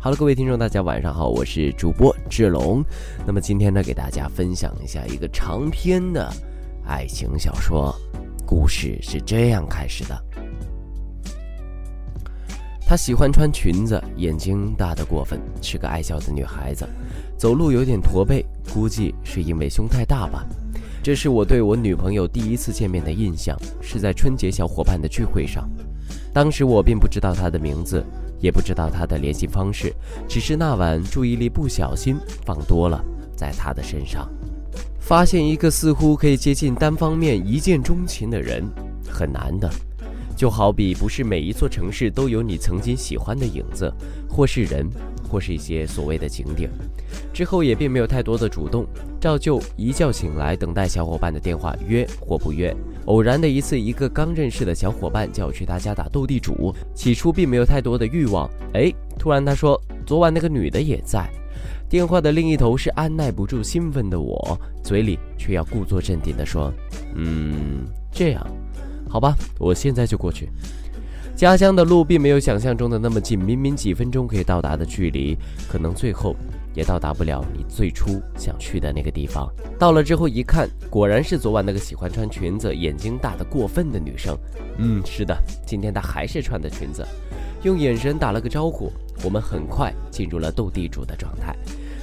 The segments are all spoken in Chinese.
好了，各位听众，大家晚上好，我是主播志龙。那么今天呢，给大家分享一下一个长篇的爱情小说，故事是这样开始的：她喜欢穿裙子，眼睛大得过分，是个爱笑的女孩子，走路有点驼背，估计是因为胸太大吧。这是我对我女朋友第一次见面的印象，是在春节小伙伴的聚会上，当时我并不知道她的名字。也不知道他的联系方式，只是那晚注意力不小心放多了在他的身上，发现一个似乎可以接近单方面一见钟情的人很难的，就好比不是每一座城市都有你曾经喜欢的影子，或是人，或是一些所谓的景点。之后也并没有太多的主动，照旧一觉醒来等待小伙伴的电话约或不约。偶然的一次，一个刚认识的小伙伴叫我去他家打斗地主。起初并没有太多的欲望，哎，突然他说昨晚那个女的也在。电话的另一头是按耐不住兴奋的我，嘴里却要故作镇定地说：“嗯，这样，好吧，我现在就过去。”家乡的路并没有想象中的那么近，明明几分钟可以到达的距离，可能最后。也到达不了你最初想去的那个地方。到了之后一看，果然是昨晚那个喜欢穿裙子、眼睛大的过分的女生。嗯，是的，今天她还是穿的裙子。用眼神打了个招呼，我们很快进入了斗地主的状态。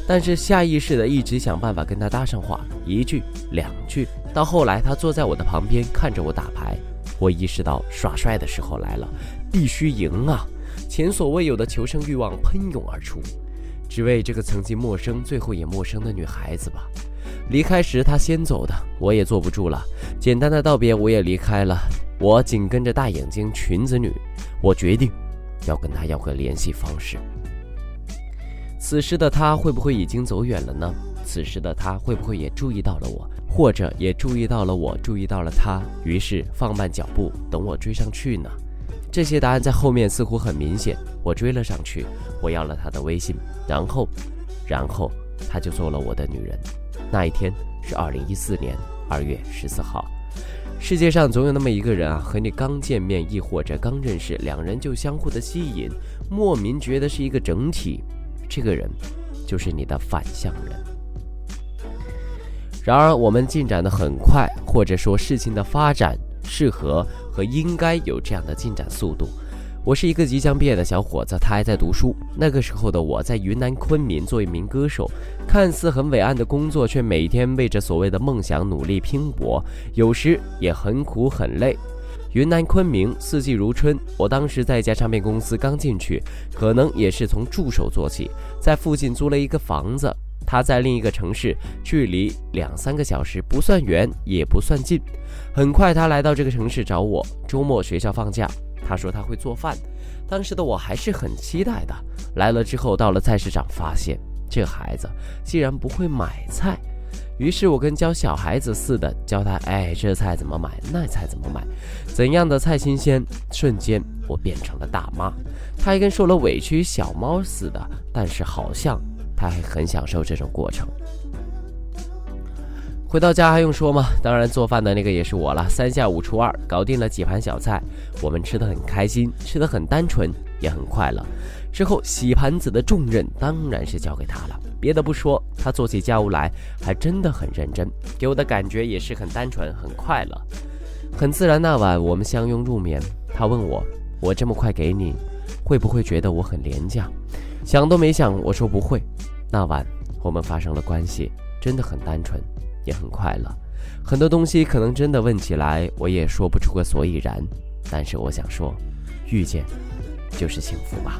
但是下意识的一直想办法跟她搭上话，一句两句。到后来，她坐在我的旁边看着我打牌，我意识到耍帅的时候来了，必须赢啊！前所未有的求生欲望喷涌而出。只为这个曾经陌生、最后也陌生的女孩子吧。离开时，她先走的，我也坐不住了。简单的道别，我也离开了。我紧跟着大眼睛裙子女，我决定要跟她要个联系方式。此时的她会不会已经走远了呢？此时的她会不会也注意到了我，或者也注意到了我，注意到了她，于是放慢脚步等我追上去呢？这些答案在后面似乎很明显。我追了上去，我要了他的微信，然后，然后他就做了我的女人。那一天是二零一四年二月十四号。世界上总有那么一个人啊，和你刚见面，亦或者刚认识，两人就相互的吸引，莫名觉得是一个整体。这个人，就是你的反向人。然而我们进展的很快，或者说事情的发展适合和应该有这样的进展速度。我是一个即将毕业的小伙子，他还在读书。那个时候的我在云南昆明做一名歌手，看似很伟岸的工作，却每天为着所谓的梦想努力拼搏，有时也很苦很累。云南昆明四季如春，我当时在一家唱片公司刚进去，可能也是从助手做起，在附近租了一个房子。他在另一个城市，距离两三个小时，不算远也不算近。很快他来到这个城市找我，周末学校放假。他说他会做饭，当时的我还是很期待的。来了之后，到了菜市场，发现这孩子竟然不会买菜。于是我跟教小孩子似的教他：哎，这菜怎么买，那菜怎么买，怎样的菜新鲜。瞬间我变成了大妈，他还跟受了委屈小猫似的，但是好像他还很享受这种过程。回到家还用说吗？当然，做饭的那个也是我了。三下五除二，搞定了几盘小菜，我们吃得很开心，吃得很单纯，也很快乐。之后洗盘子的重任当然是交给他了。别的不说，他做起家务来还真的很认真，给我的感觉也是很单纯、很快乐、很自然。那晚我们相拥入眠，他问我：“我这么快给你，会不会觉得我很廉价？”想都没想，我说不会。那晚我们发生了关系，真的很单纯。也很快乐，很多东西可能真的问起来，我也说不出个所以然。但是我想说，遇见就是幸福吧。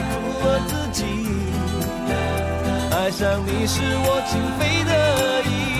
苦了自己。爱上你是我情非得已。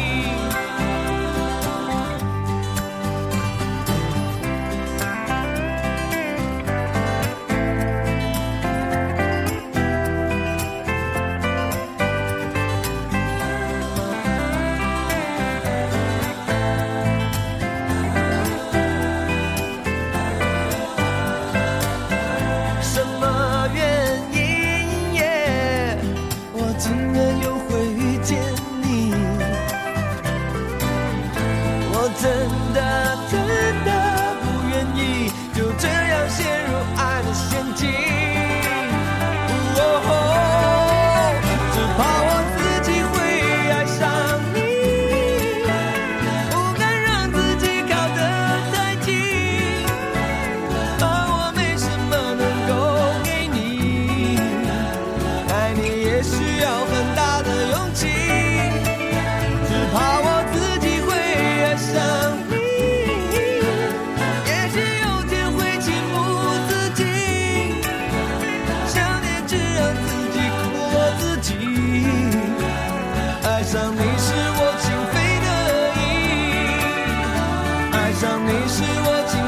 然又让你是我今